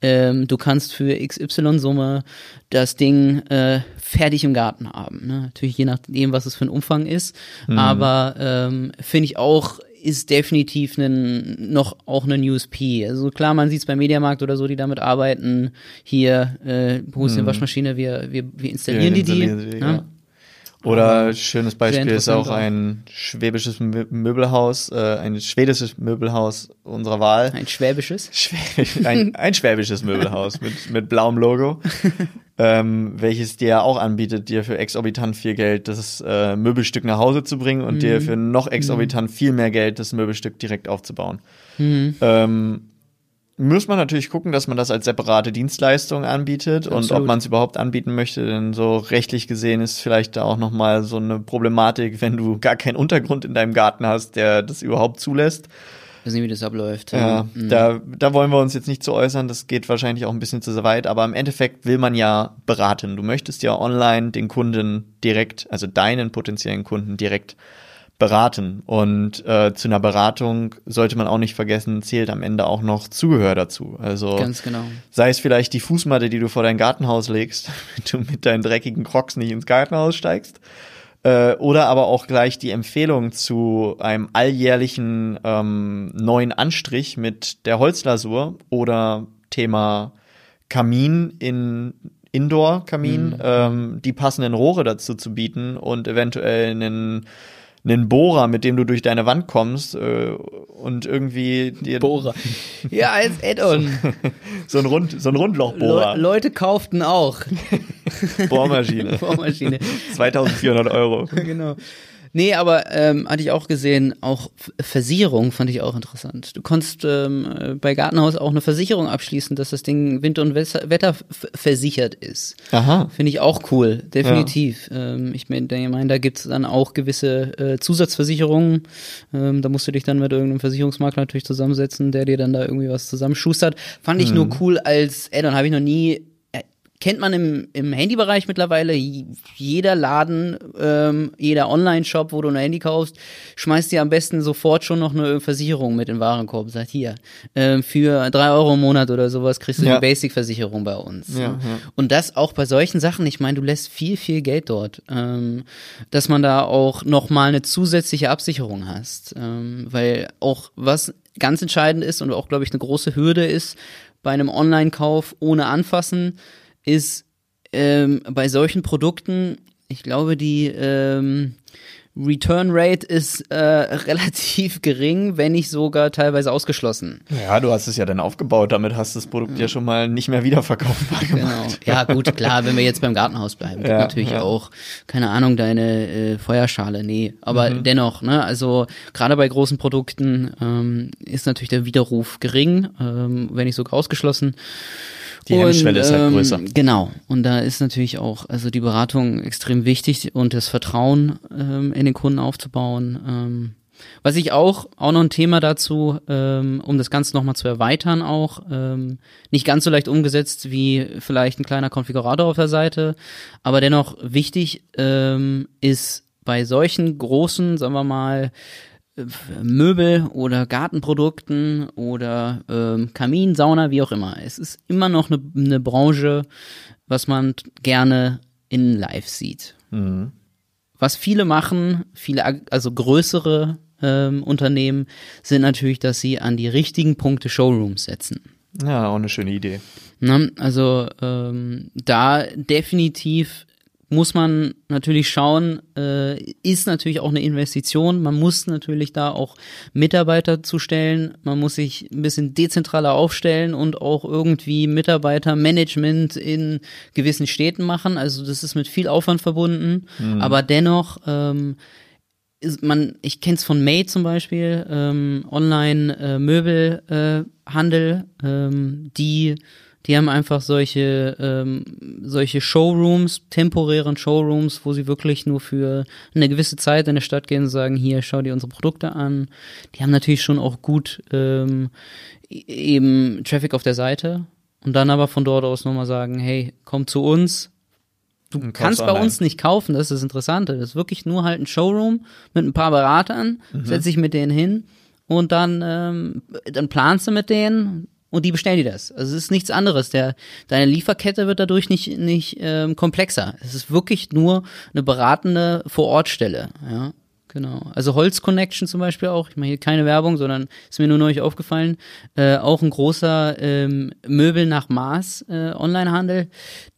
ähm, du kannst für XY Summe das Ding äh, fertig im Garten haben. Ne? Natürlich je nachdem, was es für ein Umfang ist, aber ähm, finde ich auch ist definitiv ein, noch auch eine USP. Also klar, man sieht es beim Mediamarkt oder so, die damit arbeiten. Hier, äh, ist die Waschmaschine? Wir, wir, wir installieren die, die. installieren sie, ne? ja. Oder schönes Beispiel ist auch ein schwäbisches Mö- Möbelhaus, äh, ein schwedisches Möbelhaus unserer Wahl. Ein schwäbisches. Schwäbisch, ein, ein schwäbisches Möbelhaus mit, mit blauem Logo, ähm, welches dir auch anbietet, dir für exorbitant viel Geld das äh, Möbelstück nach Hause zu bringen und dir für noch exorbitant viel mehr Geld das Möbelstück direkt aufzubauen. Ähm, muss man natürlich gucken, dass man das als separate Dienstleistung anbietet und ob Absolut. man es überhaupt anbieten möchte, denn so rechtlich gesehen ist vielleicht da auch noch mal so eine Problematik, wenn du gar keinen Untergrund in deinem Garten hast, der das überhaupt zulässt. Ich weiß nicht, wie das abläuft. Ja, Mhm. da, da wollen wir uns jetzt nicht zu äußern, das geht wahrscheinlich auch ein bisschen zu weit, aber im Endeffekt will man ja beraten. Du möchtest ja online den Kunden direkt, also deinen potenziellen Kunden direkt beraten. Und äh, zu einer Beratung sollte man auch nicht vergessen, zählt am Ende auch noch Zubehör dazu. Also Ganz genau. sei es vielleicht die Fußmatte, die du vor dein Gartenhaus legst, damit du mit deinen dreckigen Crocs nicht ins Gartenhaus steigst. Äh, oder aber auch gleich die Empfehlung zu einem alljährlichen ähm, neuen Anstrich mit der Holzlasur oder Thema Kamin in Indoor-Kamin, ähm, die passenden Rohre dazu zu bieten und eventuell einen einen Bohrer, mit dem du durch deine Wand kommst äh, und irgendwie dir Bohrer. Ja, als Add-on. so ein Rund so ein Le Rundlochbohrer, Leute kauften auch Bohrmaschine, Bohrmaschine. 2400 Euro. genau. Nee, aber ähm, hatte ich auch gesehen, auch Versicherung fand ich auch interessant. Du konntest ähm, äh, bei Gartenhaus auch eine Versicherung abschließen, dass das Ding Wind- und Wetter versichert ist. Aha. Finde ich auch cool, definitiv. Ähm, ich meine, mein, da gibt's dann auch gewisse äh, Zusatzversicherungen. Ähm, da musst du dich dann mit irgendeinem Versicherungsmakler natürlich zusammensetzen, der dir dann da irgendwie was zusammenschustert. Fand ich nur cool als Add-on, habe ich noch nie. Kennt man im, im Handybereich mittlerweile, jeder Laden, ähm, jeder Online-Shop, wo du ein Handy kaufst, schmeißt dir am besten sofort schon noch eine Versicherung mit in den Warenkorb. Sagt hier, ähm, für drei Euro im Monat oder sowas kriegst du Ja. eine Basic-Versicherung bei uns. Ja, ja. Und das auch bei solchen Sachen, ich meine, du lässt viel, viel Geld dort, ähm, dass man da auch nochmal eine zusätzliche Absicherung hast. Ähm, weil auch was ganz entscheidend ist und auch, glaube ich, eine große Hürde ist, bei einem Online-Kauf ohne Anfassen, ist ähm, bei solchen Produkten, ich glaube, die ähm, Return Rate ist äh, relativ gering, wenn nicht sogar teilweise ausgeschlossen. Ja, du hast es ja dann aufgebaut, damit hast du das Produkt ja schon mal nicht mehr wiederverkaufbar Genau. gemacht. Ja, gut, klar, wenn wir jetzt beim Gartenhaus bleiben, gibt Ja, natürlich ja. auch, keine Ahnung, deine äh, Feuerschale, nee. Aber Mhm. dennoch, ne, also gerade bei großen Produkten ähm, ist natürlich der Widerruf gering, ähm, wenn nicht sogar ausgeschlossen. Die Hemmschwelle ist halt größer. Genau. Und da ist natürlich auch, also die Beratung extrem wichtig und das Vertrauen ähm, in den Kunden aufzubauen. Ähm, was ich auch, auch noch ein Thema dazu, ähm, um das Ganze nochmal zu erweitern auch, ähm, nicht ganz so leicht umgesetzt wie vielleicht ein kleiner Konfigurator auf der Seite, aber dennoch wichtig ähm, ist bei solchen großen, sagen wir mal, Möbel oder Gartenprodukten oder ähm, Kamin, Sauna, wie auch immer. Es ist immer noch eine, eine Branche, was man gerne in Live sieht. Mhm. Was viele machen, viele also größere ähm, Unternehmen, sind natürlich, dass sie an die richtigen Punkte Showrooms setzen. Ja, auch eine schöne Idee. Na, also ähm, da definitiv muss man natürlich schauen, äh, ist natürlich auch eine Investition. Man muss natürlich da auch Mitarbeiter zustellen. Man muss sich ein bisschen dezentraler aufstellen und auch irgendwie Mitarbeitermanagement in gewissen Städten machen. Also das ist mit viel Aufwand verbunden. Mhm. Aber dennoch, ähm, ist man, ich kenne es von May zum Beispiel, ähm, Online-Möbelhandel, äh, ähm, die die haben einfach solche, ähm, solche Showrooms, temporären Showrooms, wo sie wirklich nur für eine gewisse Zeit in der Stadt gehen und sagen, hier, schau dir unsere Produkte an. Die haben natürlich schon auch gut ähm, e-, eben Traffic auf der Seite und dann aber von dort aus nochmal sagen, hey, komm zu uns. Du kannst bei uns nicht kaufen, das ist das Interessante. Das ist wirklich nur halt ein Showroom mit ein paar Beratern, mhm. setz dich mit denen hin und dann, ähm, dann planst du mit denen, und die bestellen dir das. Also es ist nichts anderes. Der, deine Lieferkette wird dadurch nicht, nicht ähm, komplexer. Es ist wirklich nur eine beratende Vorortstelle. Ja, genau. Also Holz Connection zum Beispiel auch. Ich mache hier keine Werbung, sondern ist mir nur neulich aufgefallen. Äh, auch ein großer ähm, Möbel nach Maß äh, Onlinehandel.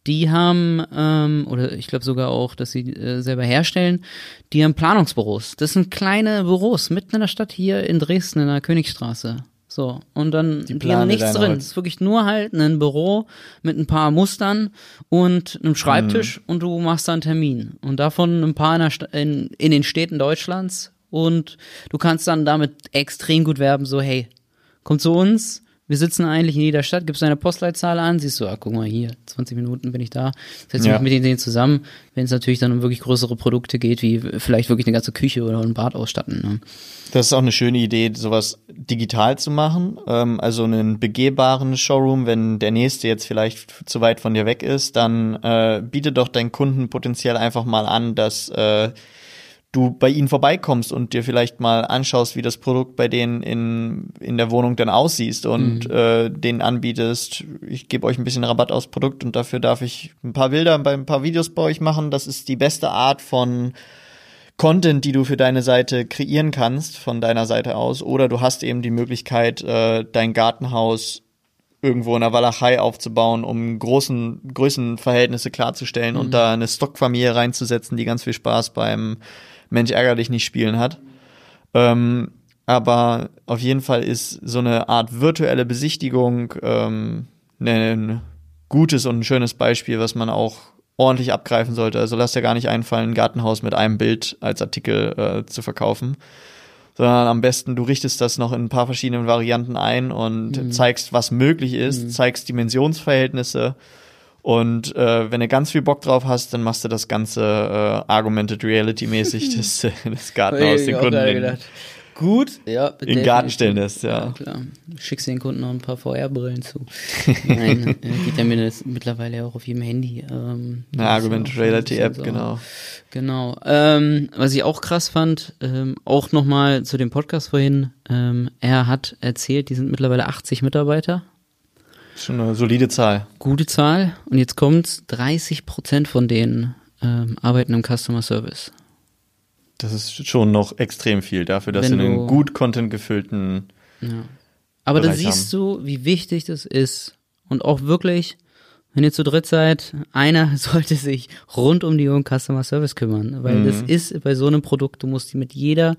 Die haben ähm, oder ich glaube sogar auch, dass sie äh, selber herstellen. Die haben Planungsbüros. Das sind kleine Büros mitten in der Stadt hier in Dresden in der Königstraße. So, und dann, die, die haben nichts drin. Es ist wirklich nur halt ein Büro mit ein paar Mustern und einem Schreibtisch mhm. und du machst da einen Termin. Und davon ein paar in, in, in, den Städten Deutschlands und du kannst dann damit extrem gut werben, so, hey, komm zu uns, wir sitzen eigentlich in jeder Stadt, gibst deine Postleitzahl an, siehst du, ah, guck mal hier, 20 Minuten bin ich da, setze ja. mich mit denen zusammen, wenn es natürlich dann um wirklich größere Produkte geht, wie vielleicht wirklich eine ganze Küche oder ein Bad ausstatten. Ne? Das ist auch eine schöne Idee, sowas digital zu machen, ähm, also einen begehbaren Showroom, wenn der nächste jetzt vielleicht zu weit von dir weg ist, dann äh, biete doch deinen Kunden potenziell einfach mal an, dass äh, du bei ihnen vorbeikommst und dir vielleicht mal anschaust, wie das Produkt bei denen in, in der Wohnung dann aussieht und mhm. äh, denen anbietest, ich gebe euch ein bisschen Rabatt aufs Produkt und dafür darf ich ein paar Bilder, ein paar Videos bei euch machen. Das ist die beste Art von Content, die du für deine Seite kreieren kannst, von deiner Seite aus. Oder du hast eben die Möglichkeit, äh, dein Gartenhaus irgendwo in der Walachei aufzubauen, um großen Größenverhältnisse klarzustellen mhm. und da eine Stockfamilie reinzusetzen, die ganz viel Spaß beim Mensch ärger dich nicht spielen hat. Ähm, aber auf jeden Fall ist so eine Art virtuelle Besichtigung ähm, ein gutes und ein schönes Beispiel, was man auch ordentlich abgreifen sollte. Also lass dir gar nicht einfallen, ein Gartenhaus mit einem Bild als Artikel äh, zu verkaufen. Sondern am besten, du richtest das noch in ein paar verschiedenen Varianten ein und mhm. zeigst, was möglich ist, mhm. zeigst Dimensionsverhältnisse und äh, wenn du ganz viel Bock drauf hast, dann machst du das Ganze äh, Argumented Reality mäßig, das, das Gartenhaus den Kunden Gut, ja. In den Garten stellen lässt, ja. ja. klar. Schickst den Kunden noch ein paar VR-Brillen zu. Nein, äh, geht ja mir mittlerweile auch auf jedem Handy. Ähm, Eine Argumented Reality App, genau. Genau. Ähm, was ich auch krass fand, ähm, auch nochmal zu dem Podcast vorhin, ähm, er hat erzählt, die sind mittlerweile 80 Mitarbeiter Schon eine solide Zahl. Gute Zahl. Und jetzt kommt's, 30 Prozent von denen ähm, arbeiten im Customer Service. Das ist schon noch extrem viel dafür, dass Wenn sie einen gut Content gefüllten. Ja. Aber da siehst haben. du, wie wichtig das ist. Und auch wirklich, wenn ihr zu dritt seid, einer sollte sich rund um die Uhr Customer Service kümmern. Weil mhm. das ist bei so einem Produkt, du musst mit jeder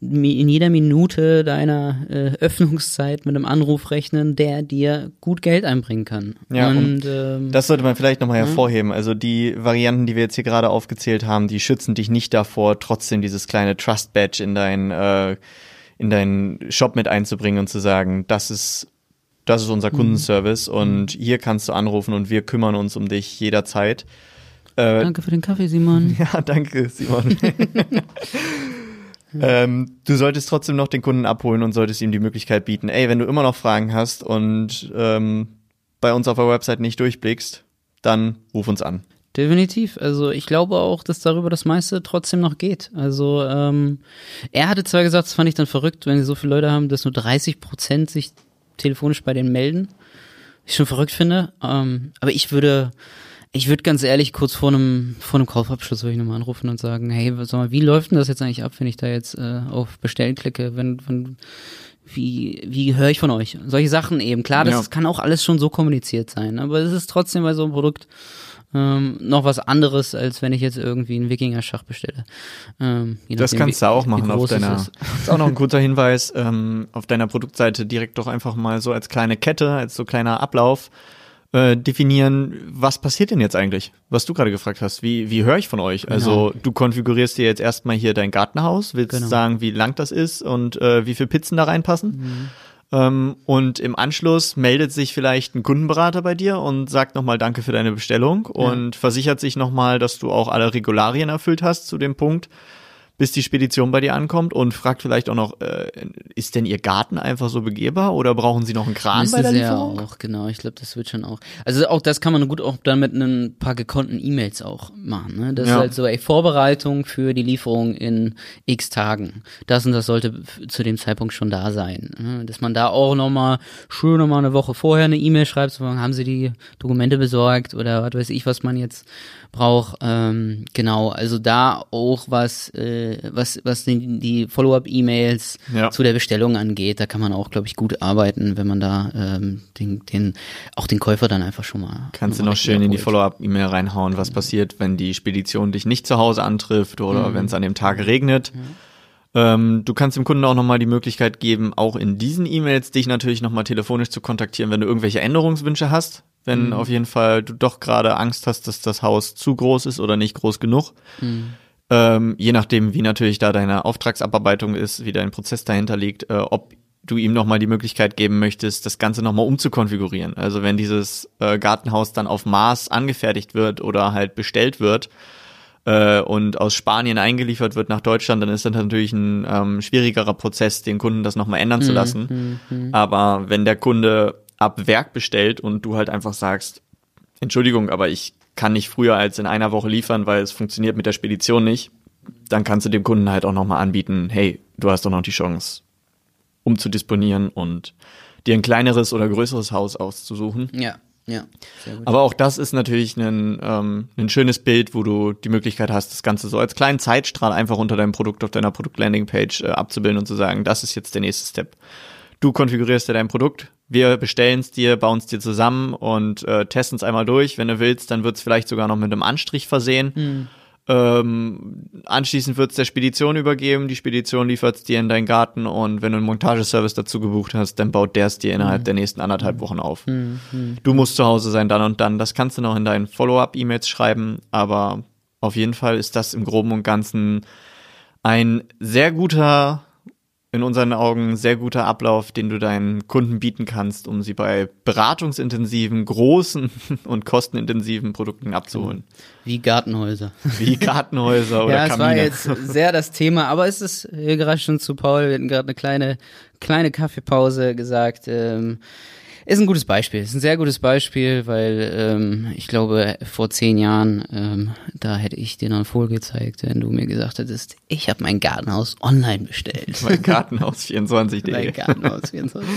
in jeder Minute deiner äh, Öffnungszeit mit einem Anruf rechnen, der dir gut Geld einbringen kann. Ja, und, und ähm, das sollte man vielleicht nochmal hervorheben. Also die Varianten, die wir jetzt hier gerade aufgezählt haben, die schützen dich nicht davor, trotzdem dieses kleine Trust Badge in dein äh, in deinen Shop mit einzubringen und zu sagen, das ist Das ist unser Kundenservice und hier kannst du anrufen und wir kümmern uns um dich jederzeit. Äh, danke für den Kaffee, Simon. Ja, danke, Simon. ähm, du solltest trotzdem noch den Kunden abholen und solltest ihm die Möglichkeit bieten, ey, wenn du immer noch Fragen hast und ähm, bei uns auf der Website nicht durchblickst, dann ruf uns an. Definitiv. Also ich glaube auch, dass darüber das meiste trotzdem noch geht. Also ähm, er hatte zwar gesagt, das fand ich dann verrückt, wenn sie so viele Leute haben, dass nur 30 Prozent sich telefonisch bei denen melden. Ich schon verrückt finde. Ähm, aber ich würde, ich würde ganz ehrlich kurz vor einem, vor einem Kaufabschluss würde ich nochmal anrufen und sagen, hey, sag mal, wie läuft denn das jetzt eigentlich ab, wenn ich da jetzt äh, auf Bestellen klicke? Wenn, wenn, wie, wie höre ich von euch? Solche Sachen eben. Klar, das ja. kann auch alles schon so kommuniziert sein, aber es ist trotzdem bei so einem Produkt ähm, noch was anderes, als wenn ich jetzt irgendwie einen Wikinger-Schach bestelle. Ähm, das nachdem, kannst du auch machen auf deiner. Das ist auch noch ein guter Hinweis ähm, auf deiner Produktseite direkt doch einfach mal so als kleine Kette, als so kleiner Ablauf äh, definieren, was passiert denn jetzt eigentlich? Was du gerade gefragt hast, wie, wie höre ich von euch? Also genau. du konfigurierst dir jetzt erstmal hier dein Gartenhaus, willst genau. sagen, wie lang das ist und äh, wie viel Pizzen da reinpassen. Mhm. Ähm, und im Anschluss meldet sich vielleicht ein Kundenberater bei dir und sagt nochmal Danke für deine Bestellung ja. und versichert sich nochmal, dass du auch alle Regularien erfüllt hast zu dem Punkt bis die Spedition bei dir ankommt und fragt vielleicht auch noch, äh, ist denn Ihr Garten einfach so begehbar oder brauchen Sie noch einen Kran Müssen bei der Sie Lieferung? Ja auch, genau. Ich glaube, das wird schon auch. Also auch das kann man gut auch dann mit ein paar gekonnten E-Mails auch machen. Ne? Das ja. ist halt so, ey, Vorbereitung für die Lieferung in x Tagen. Das und das sollte zu dem Zeitpunkt schon da sein. Ne? Dass man da auch nochmal schön nochmal eine Woche vorher eine E-Mail schreibt, so, haben Sie die Dokumente besorgt oder was weiß ich, was man jetzt braucht. Ähm, genau, also da auch was, äh, was, was die, die Follow-up-E-Mails ja. zu der Bestellung angeht, da kann man auch, glaube ich, gut arbeiten, wenn man da ähm, den, den, auch den Käufer dann einfach schon mal. Kannst du noch schön in die Follow-up-E-Mail reinhauen, was passiert, wenn die Spedition dich nicht zu Hause antrifft oder mhm. wenn es an dem Tag regnet. Mhm. Ähm, du kannst dem Kunden auch nochmal die Möglichkeit geben, auch in diesen E-Mails dich natürlich nochmal telefonisch zu kontaktieren, wenn du irgendwelche Änderungswünsche hast wenn mhm. auf jeden Fall du doch gerade Angst hast, dass das Haus zu groß ist oder nicht groß genug. Mhm. Ähm, je nachdem, wie natürlich da deine Auftragsabarbeitung ist, wie dein Prozess dahinter liegt, äh, ob du ihm nochmal die Möglichkeit geben möchtest, das Ganze nochmal umzukonfigurieren. Also wenn dieses äh, Gartenhaus dann auf Maß angefertigt wird oder halt bestellt wird, äh, und aus Spanien eingeliefert wird nach Deutschland, dann ist das natürlich ein ähm, schwierigerer Prozess, den Kunden das nochmal ändern zu mhm, lassen. Mhm. Aber wenn der Kunde ab Werk bestellt und du halt einfach sagst, Entschuldigung, aber ich kann nicht früher als in einer Woche liefern, weil es funktioniert mit der Spedition nicht, dann kannst du dem Kunden halt auch nochmal anbieten, hey, du hast doch noch die Chance, umzudisponieren und dir ein kleineres oder größeres Haus auszusuchen. Ja. Ja. Aber auch das ist natürlich ein, ähm, ein schönes Bild, wo du die Möglichkeit hast, das Ganze so als kleinen Zeitstrahl einfach unter deinem Produkt auf deiner Produkt-Landing-Page äh, abzubilden und zu sagen, das ist jetzt der nächste Step. Du konfigurierst dir dein Produkt, wir bestellen es dir, bauen es dir zusammen und äh, testen es einmal durch. Wenn du willst, dann wird es vielleicht sogar noch mit einem Anstrich versehen. Mhm. Ähm, anschließend wird es der Spedition übergeben. Die Spedition liefert es dir in deinen Garten und wenn du einen Montageservice dazu gebucht hast, dann baut der es dir innerhalb mhm. der nächsten anderthalb Wochen auf. Mhm. Du musst zu Hause sein dann und dann. Das kannst du noch in deinen Follow-up-E-Mails schreiben, aber auf jeden Fall ist das im Groben und Ganzen ein sehr guter in unseren Augen sehr guter Ablauf, den du deinen Kunden bieten kannst, um sie bei beratungsintensiven, großen und kostenintensiven Produkten abzuholen. Wie Gartenhäuser. Wie Gartenhäuser oder ja, Kamine. Ja, es war jetzt sehr das Thema, aber es ist hier gerade schon zu Paul, wir hatten gerade eine kleine, kleine Kaffeepause gesagt. Ähm, ist ein gutes Beispiel, ist ein sehr gutes Beispiel, weil ähm, ich glaube, vor zehn Jahren, ähm, da hätte ich dir noch einen Vogel gezeigt, wenn du mir gesagt hättest, ich habe mein Gartenhaus online bestellt. Mein Gartenhaus 24.de. mein Gartenhaus 24.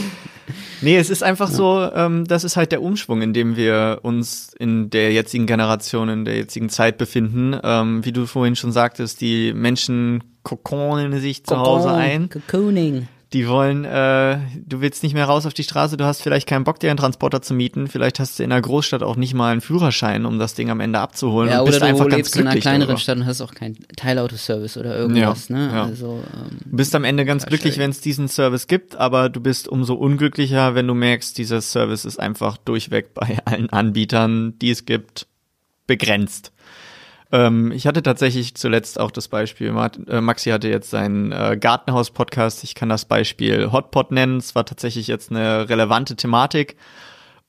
nee, es ist einfach ja. so, ähm, das ist halt der Umschwung, in dem wir uns in der jetzigen Generation, in der jetzigen Zeit befinden. Ähm, wie du vorhin schon sagtest, die Menschen kokonen sich zu Hause ein. Cocooning die wollen, äh, du willst nicht mehr raus auf die Straße, du hast vielleicht keinen Bock, dir einen Transporter zu mieten, vielleicht hast du in der Großstadt auch nicht mal einen Führerschein, um das Ding am Ende abzuholen. Ja, und bist oder du einfach lebst in einer kleineren darüber. Stadt und hast auch keinen Teilautoservice oder irgendwas, ja, ne? Ja. Also, ähm, du bist am Ende ganz glücklich, wenn es diesen Service gibt, aber du bist umso unglücklicher, wenn du merkst, dieser Service ist einfach durchweg bei allen Anbietern, die es gibt, begrenzt. Ähm, ich hatte tatsächlich zuletzt auch das Beispiel, äh, Maxi hatte jetzt seinen äh, Gartenhaus-Podcast, ich kann das Beispiel Hotpot nennen, es war tatsächlich jetzt eine relevante Thematik.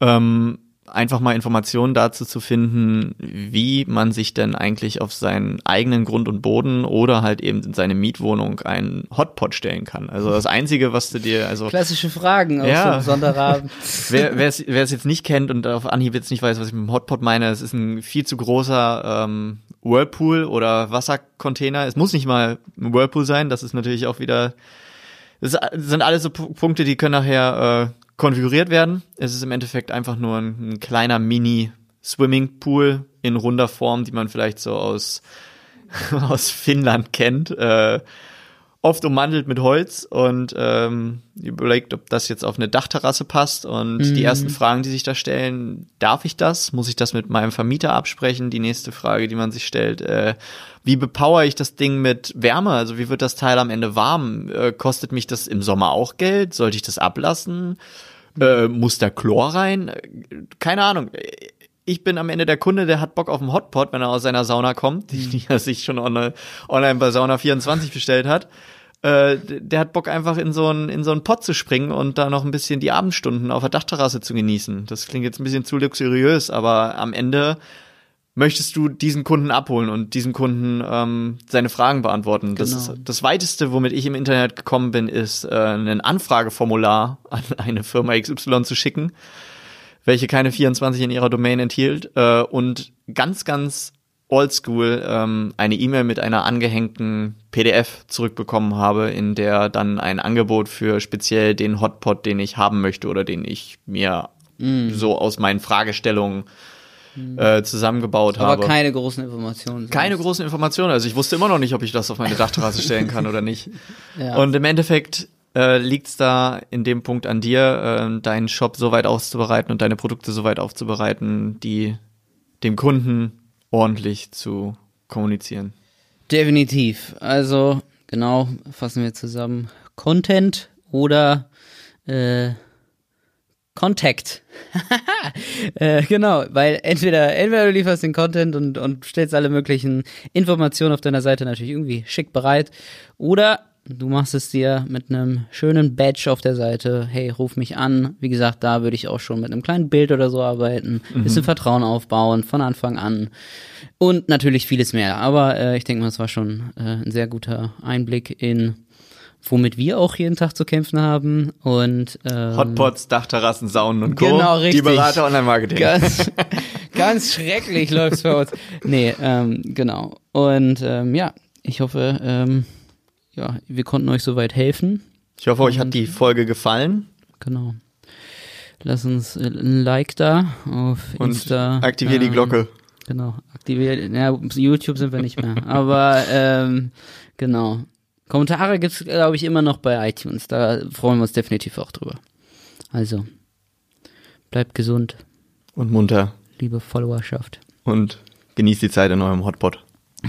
Ähm, einfach mal Informationen dazu zu finden, wie man sich denn eigentlich auf seinen eigenen Grund und Boden oder halt eben in seine Mietwohnung einen Hotpot stellen kann. Also das Einzige, was du dir, also klassische Fragen aus ja. so Sonderabend. wer wer es jetzt nicht kennt und auf Anhieb jetzt nicht weiß, was ich mit dem Hotpot meine, es ist ein viel zu großer ähm, Whirlpool oder Wassercontainer. Es muss nicht mal ein Whirlpool sein. Das ist natürlich auch wieder das sind alles so Punkte, die können nachher äh, konfiguriert werden. Es ist im Endeffekt einfach nur ein, ein kleiner Mini-Swimmingpool in runder Form, die man vielleicht so aus, aus Finnland kennt. Äh, oft ummantelt mit Holz und ähm, überlegt, ob das jetzt auf eine Dachterrasse passt. Und mhm. die ersten Fragen, die sich da stellen, darf ich das? Muss ich das mit meinem Vermieter absprechen? Die nächste Frage, die man sich stellt, äh, wie bepower ich das Ding mit Wärme? Also wie wird das Teil am Ende warm? Äh, kostet mich das im Sommer auch Geld? Sollte ich das ablassen? Äh, muss da Chlor rein? Keine Ahnung. Ich bin am Ende der Kunde, der hat Bock auf einen Hotpot, wenn er aus seiner Sauna kommt, die, die er sich schon online, online bei Sauna 24 bestellt hat. Äh, der hat Bock einfach in so einen in so einen Pott zu springen und da noch ein bisschen die Abendstunden auf der Dachterrasse zu genießen. Das klingt jetzt ein bisschen zu luxuriös, aber am Ende möchtest du diesen Kunden abholen und diesen Kunden ähm, seine Fragen beantworten. Das genau. ist das weiteste, womit ich im Internet gekommen bin, ist äh, ein Anfrageformular an eine Firma XY zu schicken, welche keine 24 in ihrer Domain enthielt äh, und ganz, ganz oldschool ähm, eine E-Mail mit einer angehängten PDF zurückbekommen habe, in der dann ein Angebot für speziell den Hotpot, den ich haben möchte oder den ich mir mm. so aus meinen Fragestellungen äh, zusammengebaut Aber habe. Aber keine großen Informationen. Sonst. Keine großen Informationen. Also ich wusste immer noch nicht, ob ich das auf meine Dachterrasse stellen kann oder nicht. Ja. Und im Endeffekt äh, liegt da in dem Punkt an dir, äh, deinen Shop so weit auszubereiten und deine Produkte so weit aufzubereiten, die dem Kunden ordentlich zu kommunizieren. Definitiv. Also genau, fassen wir zusammen. Content oder äh, Contact. äh, genau, weil entweder, entweder du lieferst den Content und, und stellst alle möglichen Informationen auf deiner Seite natürlich irgendwie schick bereit oder du machst es dir mit einem schönen Badge auf der Seite. Hey, ruf mich an. Wie gesagt, da würde ich auch schon mit einem kleinen Bild oder so arbeiten. Mhm. Bisschen Vertrauen aufbauen von Anfang an. Und natürlich vieles mehr. Aber äh, ich denke mal, es war schon äh, ein sehr guter Einblick in womit wir auch jeden Tag zu kämpfen haben. Und ähm, Hotpots, Dachterrassen, Saunen und Co. Genau, richtig. Die Berater Online-Marketing. Ganz, ganz schrecklich läuft's bei uns. Nee, ähm, genau. Und ähm, ja, ich hoffe, ähm, ja, wir konnten euch soweit helfen. Ich hoffe, euch hat die Folge gefallen. Genau. Lass uns ein Like da auf und Insta. Aktivier die ähm, Glocke. Genau, aktiviert. Ja, YouTube sind wir nicht mehr. Aber ähm, genau. Kommentare gibt's glaube ich, immer noch bei iTunes. Da freuen wir uns definitiv auch drüber. Also, bleibt gesund. Und munter. Liebe Followerschaft. Und genießt die Zeit in eurem Hotpot.